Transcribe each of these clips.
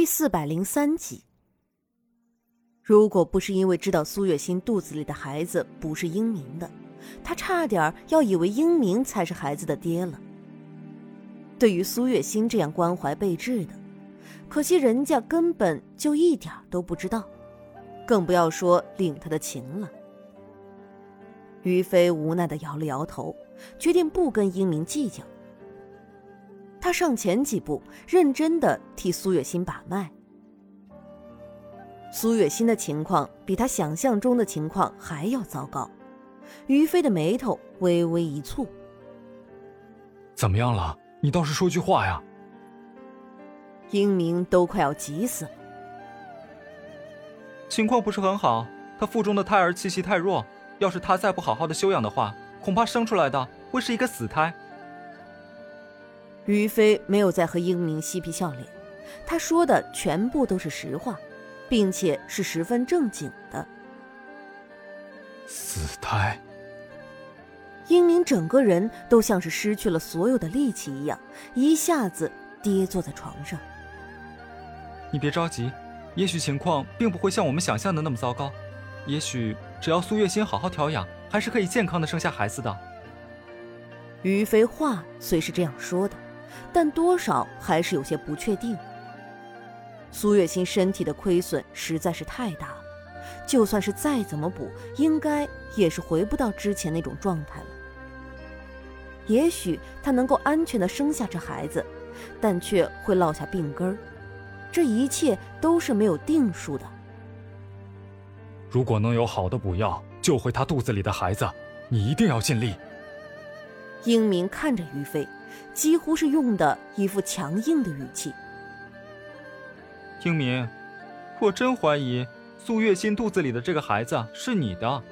第四百零三集。如果不是因为知道苏月心肚子里的孩子不是英明的，他差点要以为英明才是孩子的爹了。对于苏月心这样关怀备至的，可惜人家根本就一点都不知道，更不要说领他的情了。于飞无奈的摇了摇头，决定不跟英明计较。他上前几步，认真的替苏月心把脉。苏月心的情况比他想象中的情况还要糟糕，于飞的眉头微微一蹙：“怎么样了？你倒是说句话呀！”英明都快要急死了。情况不是很好，他腹中的胎儿气息太弱，要是他再不好好的休养的话，恐怕生出来的会是一个死胎。于飞没有再和英明嬉皮笑脸，他说的全部都是实话，并且是十分正经的。死胎。英明整个人都像是失去了所有的力气一样，一下子跌坐在床上。你别着急，也许情况并不会像我们想象的那么糟糕，也许只要苏月心好好调养，还是可以健康的生下孩子的。于飞话虽是这样说的。但多少还是有些不确定。苏月心身体的亏损实在是太大了，就算是再怎么补，应该也是回不到之前那种状态了。也许她能够安全的生下这孩子，但却会落下病根儿，这一切都是没有定数的。如果能有好的补药救回她肚子里的孩子，你一定要尽力。英明看着于飞。几乎是用的一副强硬的语气。英明，我真怀疑苏月心肚子里的这个孩子是你的。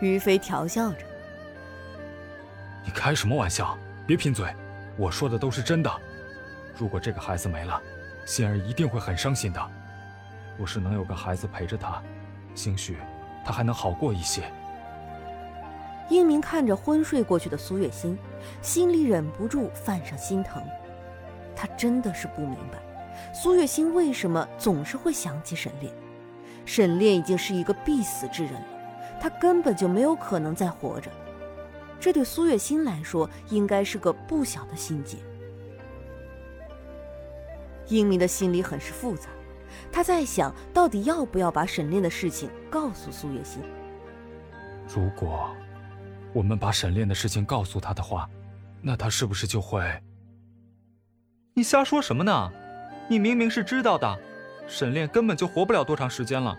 于飞调笑着：“你开什么玩笑？别贫嘴，我说的都是真的。如果这个孩子没了，心儿一定会很伤心的。若是能有个孩子陪着他，兴许他还能好过一些。”英明看着昏睡过去的苏月心，心里忍不住泛上心疼。他真的是不明白，苏月心为什么总是会想起沈炼。沈炼已经是一个必死之人了，他根本就没有可能再活着。这对苏月心来说，应该是个不小的心结。英明的心里很是复杂，他在想到底要不要把沈炼的事情告诉苏月心。如果。我们把沈炼的事情告诉他的话，那他是不是就会？你瞎说什么呢？你明明是知道的，沈炼根本就活不了多长时间了。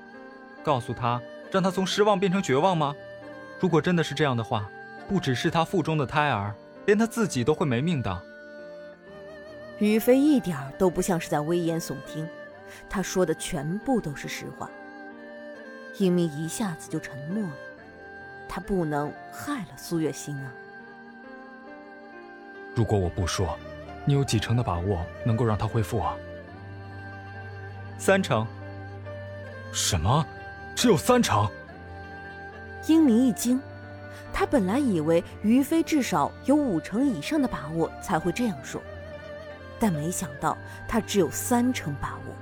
告诉他，让他从失望变成绝望吗？如果真的是这样的话，不只是他腹中的胎儿，连他自己都会没命的。于飞一点都不像是在危言耸听，他说的全部都是实话。英明一下子就沉默了。他不能害了苏月心啊！如果我不说，你有几成的把握能够让他恢复啊？三成。什么？只有三成？英明一惊，他本来以为于飞至少有五成以上的把握才会这样说，但没想到他只有三成把握。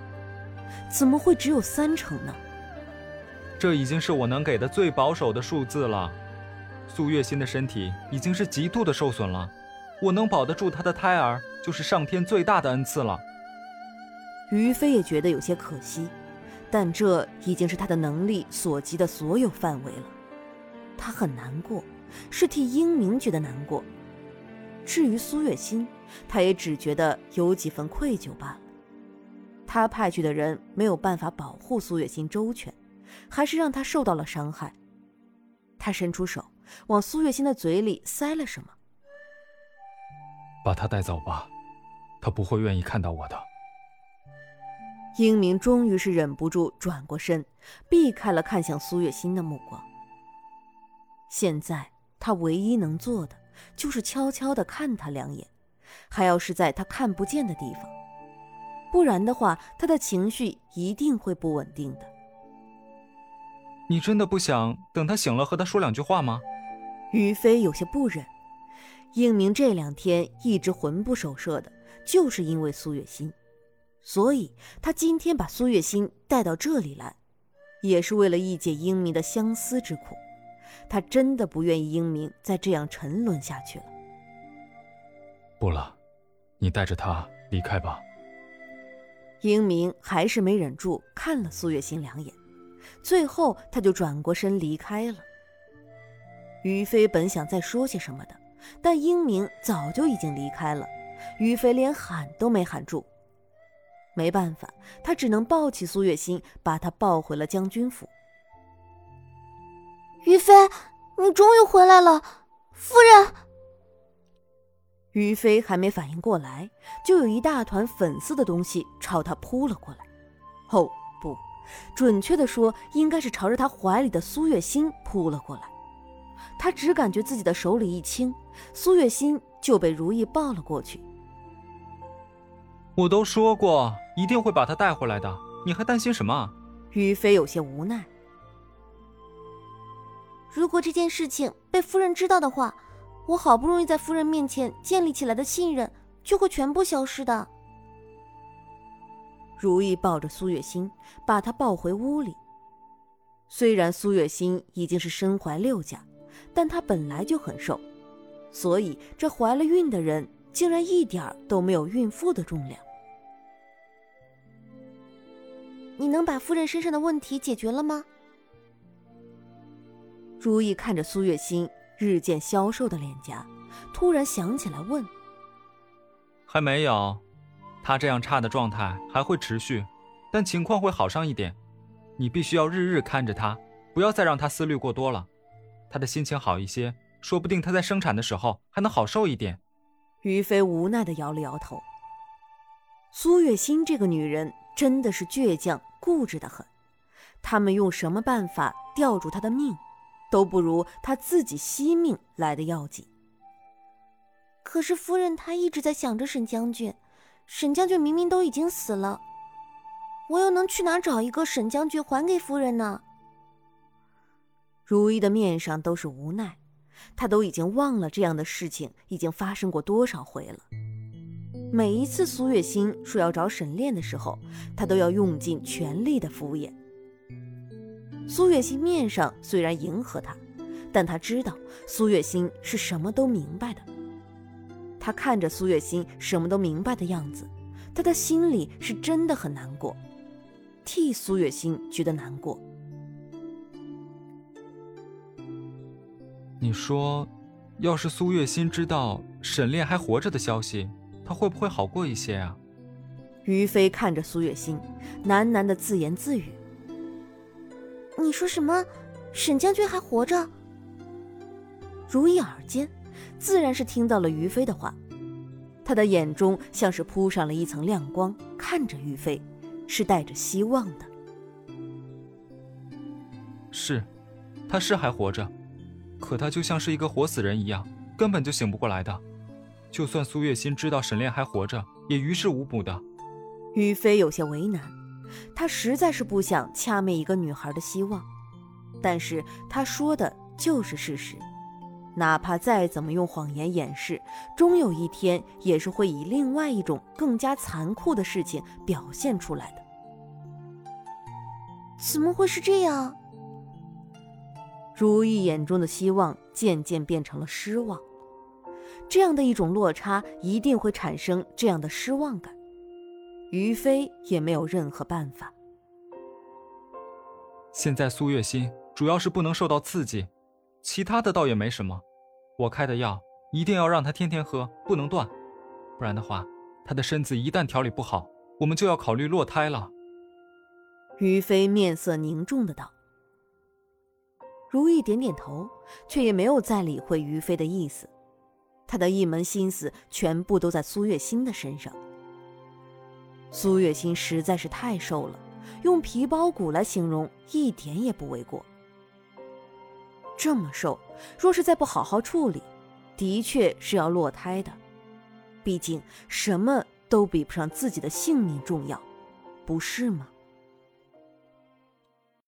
怎么会只有三成呢？这已经是我能给的最保守的数字了。苏月心的身体已经是极度的受损了，我能保得住她的胎儿，就是上天最大的恩赐了。于飞也觉得有些可惜，但这已经是他的能力所及的所有范围了。他很难过，是替英明觉得难过。至于苏月心，他也只觉得有几分愧疚罢了。他派去的人没有办法保护苏月心周全。还是让他受到了伤害。他伸出手，往苏月心的嘴里塞了什么。把他带走吧，他不会愿意看到我的。英明终于是忍不住转过身，避开了看向苏月心的目光。现在他唯一能做的，就是悄悄地看他两眼，还要是在他看不见的地方，不然的话，他的情绪一定会不稳定的。你真的不想等他醒了和他说两句话吗？于飞有些不忍。应明这两天一直魂不守舍的，就是因为苏月心。所以他今天把苏月心带到这里来，也是为了一解英明的相思之苦。他真的不愿意英明再这样沉沦下去了。不了，你带着他离开吧。英明还是没忍住看了苏月心两眼，最后他就转过身离开了。于飞本想再说些什么的，但英明早就已经离开了，于飞连喊都没喊住。没办法，他只能抱起苏月心，把她抱回了将军府。于飞，你终于回来了，夫人。于飞还没反应过来，就有一大团粉色的东西朝他扑了过来。哦，不，准确的说，应该是朝着他怀里的苏月心扑了过来。他只感觉自己的手里一轻，苏月心就被如意抱了过去。我都说过一定会把他带回来的，你还担心什么？于飞有些无奈。如果这件事情被夫人知道的话，我好不容易在夫人面前建立起来的信任就会全部消失的。如意抱着苏月心，把她抱回屋里。虽然苏月心已经是身怀六甲，但她本来就很瘦，所以这怀了孕的人竟然一点都没有孕妇的重量。你能把夫人身上的问题解决了吗？如意看着苏月心日渐消瘦的脸颊，突然想起来问：“还没有，他这样差的状态还会持续，但情况会好上一点。你必须要日日看着他，不要再让他思虑过多了。他的心情好一些，说不定他在生产的时候还能好受一点。”于飞无奈的摇了摇头。苏月心这个女人真的是倔强固执的很，他们用什么办法吊住她的命？都不如她自己惜命来的要紧。可是夫人她一直在想着沈将军，沈将军明明都已经死了，我又能去哪找一个沈将军还给夫人呢？如意的面上都是无奈，她都已经忘了这样的事情已经发生过多少回了。每一次苏月心说要找沈炼的时候，她都要用尽全力的敷衍。苏月心面上虽然迎合他，但他知道苏月心是什么都明白的。他看着苏月心什么都明白的样子，他的心里是真的很难过，替苏月心觉得难过。你说，要是苏月心知道沈炼还活着的消息，他会不会好过一些啊？于飞看着苏月心，喃喃的自言自语。你说什么？沈将军还活着？如意耳尖，自然是听到了于飞的话。他的眼中像是铺上了一层亮光，看着于飞，是带着希望的。是，他是还活着，可他就像是一个活死人一样，根本就醒不过来的。就算苏月心知道沈炼还活着，也于事无补的。于飞有些为难。他实在是不想掐灭一个女孩的希望，但是他说的就是事实，哪怕再怎么用谎言掩饰，终有一天也是会以另外一种更加残酷的事情表现出来的。怎么会是这样？如意眼中的希望渐渐变成了失望，这样的一种落差一定会产生这样的失望感。于飞也没有任何办法。现在苏月心主要是不能受到刺激，其他的倒也没什么。我开的药一定要让他天天喝，不能断，不然的话，他的身子一旦调理不好，我们就要考虑落胎了。于飞面色凝重的道。如意点点头，却也没有再理会于飞的意思，他的一门心思全部都在苏月心的身上。苏月心实在是太瘦了，用皮包骨来形容一点也不为过。这么瘦，若是再不好好处理，的确是要落胎的。毕竟什么都比不上自己的性命重要，不是吗？